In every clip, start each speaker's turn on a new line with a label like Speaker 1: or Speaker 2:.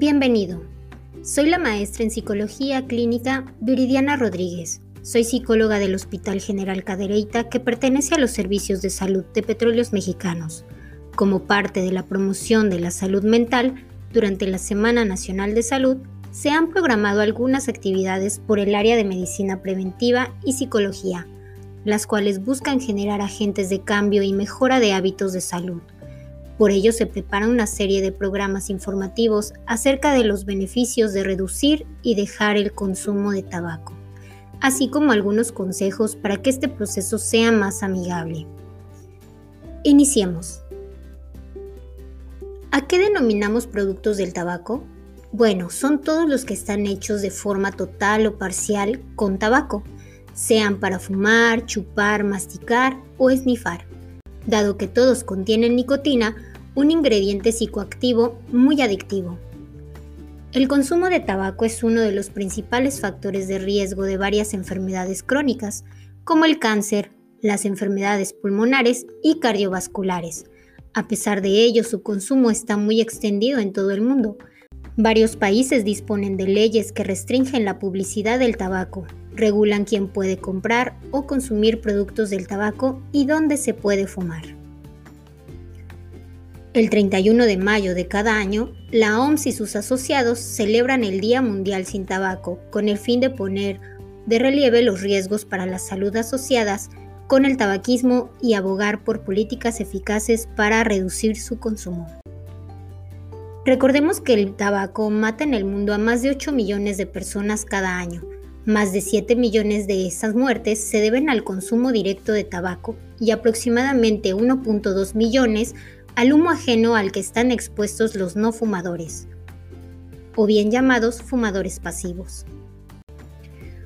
Speaker 1: Bienvenido. Soy la maestra en psicología clínica Viridiana Rodríguez. Soy psicóloga del Hospital General Cadereyta que pertenece a los servicios de salud de Petróleos Mexicanos. Como parte de la promoción de la salud mental, durante la Semana Nacional de Salud se han programado algunas actividades por el área de medicina preventiva y psicología, las cuales buscan generar agentes de cambio y mejora de hábitos de salud. Por ello se prepara una serie de programas informativos acerca de los beneficios de reducir y dejar el consumo de tabaco, así como algunos consejos para que este proceso sea más amigable. Iniciemos. ¿A qué denominamos productos del tabaco? Bueno, son todos los que están hechos de forma total o parcial con tabaco, sean para fumar, chupar, masticar o esnifar. Dado que todos contienen nicotina, un ingrediente psicoactivo muy adictivo. El consumo de tabaco es uno de los principales factores de riesgo de varias enfermedades crónicas, como el cáncer, las enfermedades pulmonares y cardiovasculares. A pesar de ello, su consumo está muy extendido en todo el mundo. Varios países disponen de leyes que restringen la publicidad del tabaco, regulan quién puede comprar o consumir productos del tabaco y dónde se puede fumar. El 31 de mayo de cada año, la OMS y sus asociados celebran el Día Mundial sin Tabaco con el fin de poner de relieve los riesgos para la salud asociadas con el tabaquismo y abogar por políticas eficaces para reducir su consumo. Recordemos que el tabaco mata en el mundo a más de 8 millones de personas cada año. Más de 7 millones de esas muertes se deben al consumo directo de tabaco y aproximadamente 1.2 millones al humo ajeno al que están expuestos los no fumadores, o bien llamados fumadores pasivos.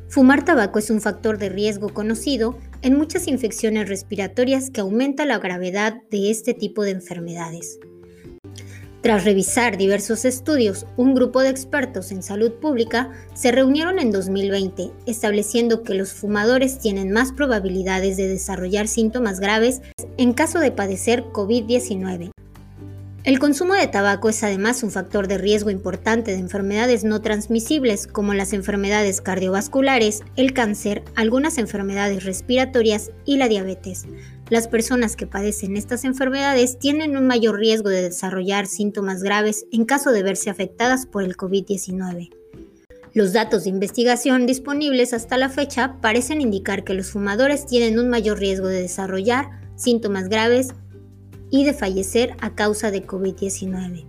Speaker 1: Fumar tabaco es un factor de riesgo conocido en muchas infecciones respiratorias que aumenta la gravedad de este tipo de enfermedades. Tras revisar diversos estudios, un grupo de expertos en salud pública se reunieron en 2020, estableciendo que los fumadores tienen más probabilidades de desarrollar síntomas graves en caso de padecer COVID-19. El consumo de tabaco es además un factor de riesgo importante de enfermedades no transmisibles como las enfermedades cardiovasculares, el cáncer, algunas enfermedades respiratorias y la diabetes, las personas que padecen estas enfermedades tienen un mayor riesgo de desarrollar síntomas graves en caso de verse afectadas por el COVID-19. Los datos de investigación disponibles hasta la fecha parecen indicar que los fumadores tienen un mayor riesgo de desarrollar síntomas graves y de fallecer a causa de COVID-19.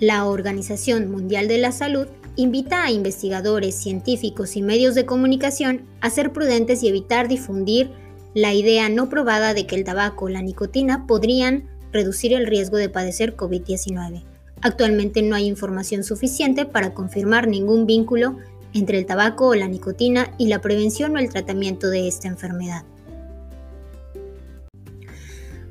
Speaker 1: La Organización Mundial de la Salud invita a investigadores, científicos y medios de comunicación a ser prudentes y evitar difundir la idea no probada de que el tabaco o la nicotina podrían reducir el riesgo de padecer COVID-19. Actualmente no hay información suficiente para confirmar ningún vínculo entre el tabaco o la nicotina y la prevención o el tratamiento de esta enfermedad.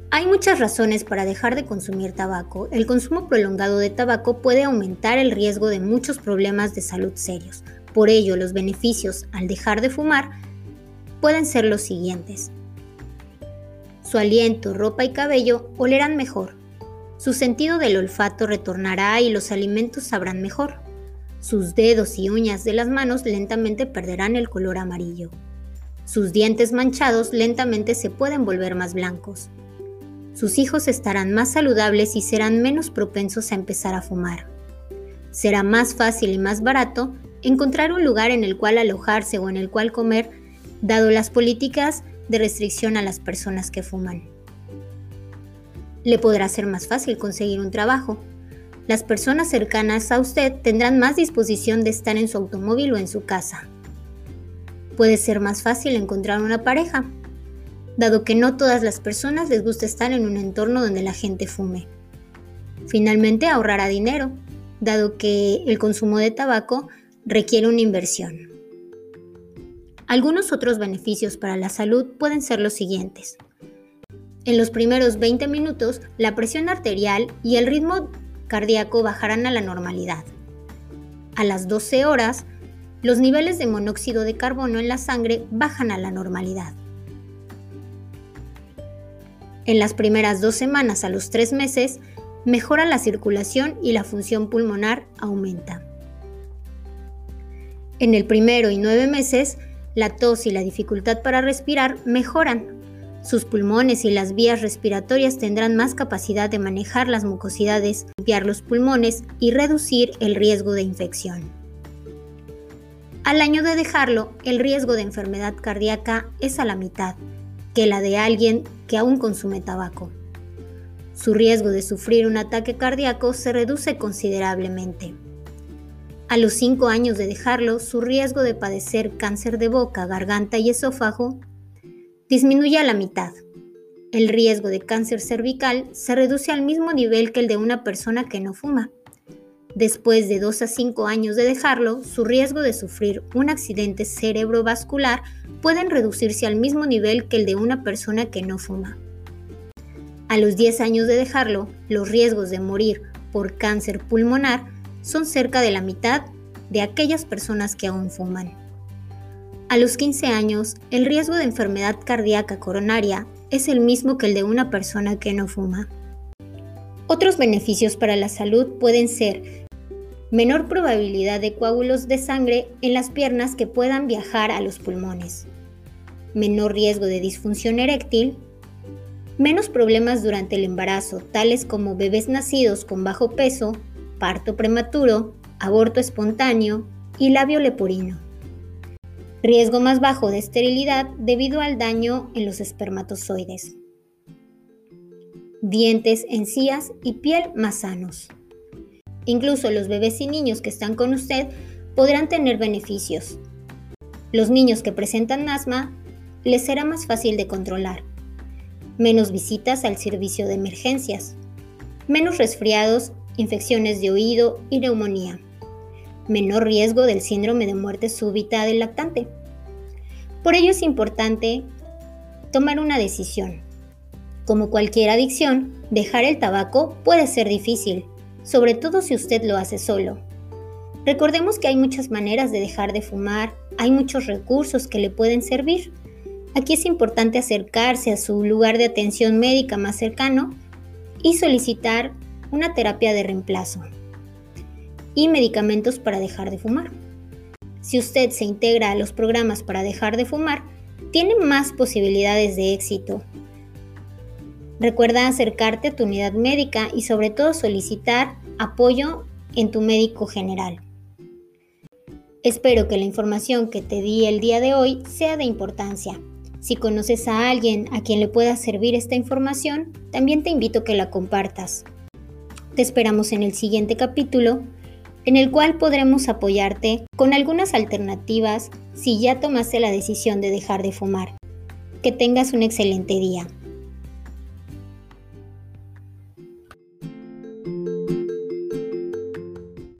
Speaker 1: Hay muchas razones para dejar de consumir tabaco. El consumo prolongado de tabaco puede aumentar el riesgo de muchos problemas de salud serios. Por ello, los beneficios al dejar de fumar pueden ser los siguientes. Su aliento, ropa y cabello olerán mejor. Su sentido del olfato retornará y los alimentos sabrán mejor. Sus dedos y uñas de las manos lentamente perderán el color amarillo. Sus dientes manchados lentamente se pueden volver más blancos. Sus hijos estarán más saludables y serán menos propensos a empezar a fumar. Será más fácil y más barato encontrar un lugar en el cual alojarse o en el cual comer dado las políticas de restricción a las personas que fuman. Le podrá ser más fácil conseguir un trabajo. Las personas cercanas a usted tendrán más disposición de estar en su automóvil o en su casa. Puede ser más fácil encontrar una pareja, dado que no todas las personas les gusta estar en un entorno donde la gente fume. Finalmente ahorrará dinero, dado que el consumo de tabaco requiere una inversión. Algunos otros beneficios para la salud pueden ser los siguientes. En los primeros 20 minutos, la presión arterial y el ritmo cardíaco bajarán a la normalidad. A las 12 horas, los niveles de monóxido de carbono en la sangre bajan a la normalidad. En las primeras dos semanas a los tres meses, mejora la circulación y la función pulmonar aumenta. En el primero y nueve meses, la tos y la dificultad para respirar mejoran. Sus pulmones y las vías respiratorias tendrán más capacidad de manejar las mucosidades, limpiar los pulmones y reducir el riesgo de infección. Al año de dejarlo, el riesgo de enfermedad cardíaca es a la mitad que la de alguien que aún consume tabaco. Su riesgo de sufrir un ataque cardíaco se reduce considerablemente. A los 5 años de dejarlo, su riesgo de padecer cáncer de boca, garganta y esófago disminuye a la mitad. El riesgo de cáncer cervical se reduce al mismo nivel que el de una persona que no fuma. Después de 2 a 5 años de dejarlo, su riesgo de sufrir un accidente cerebrovascular puede reducirse al mismo nivel que el de una persona que no fuma. A los 10 años de dejarlo, los riesgos de morir por cáncer pulmonar son cerca de la mitad de aquellas personas que aún fuman. A los 15 años, el riesgo de enfermedad cardíaca coronaria es el mismo que el de una persona que no fuma. Otros beneficios para la salud pueden ser menor probabilidad de coágulos de sangre en las piernas que puedan viajar a los pulmones, menor riesgo de disfunción eréctil, menos problemas durante el embarazo, tales como bebés nacidos con bajo peso, parto prematuro, aborto espontáneo y labio leporino. Riesgo más bajo de esterilidad debido al daño en los espermatozoides. Dientes, encías y piel más sanos. Incluso los bebés y niños que están con usted podrán tener beneficios. Los niños que presentan asma les será más fácil de controlar. Menos visitas al servicio de emergencias. Menos resfriados infecciones de oído y neumonía. Menor riesgo del síndrome de muerte súbita del lactante. Por ello es importante tomar una decisión. Como cualquier adicción, dejar el tabaco puede ser difícil, sobre todo si usted lo hace solo. Recordemos que hay muchas maneras de dejar de fumar, hay muchos recursos que le pueden servir. Aquí es importante acercarse a su lugar de atención médica más cercano y solicitar una terapia de reemplazo y medicamentos para dejar de fumar. Si usted se integra a los programas para dejar de fumar, tiene más posibilidades de éxito. Recuerda acercarte a tu unidad médica y sobre todo solicitar apoyo en tu médico general. Espero que la información que te di el día de hoy sea de importancia. Si conoces a alguien a quien le pueda servir esta información, también te invito a que la compartas. Te esperamos en el siguiente capítulo, en el cual podremos apoyarte con algunas alternativas si ya tomaste la decisión de dejar de fumar. Que tengas un excelente día.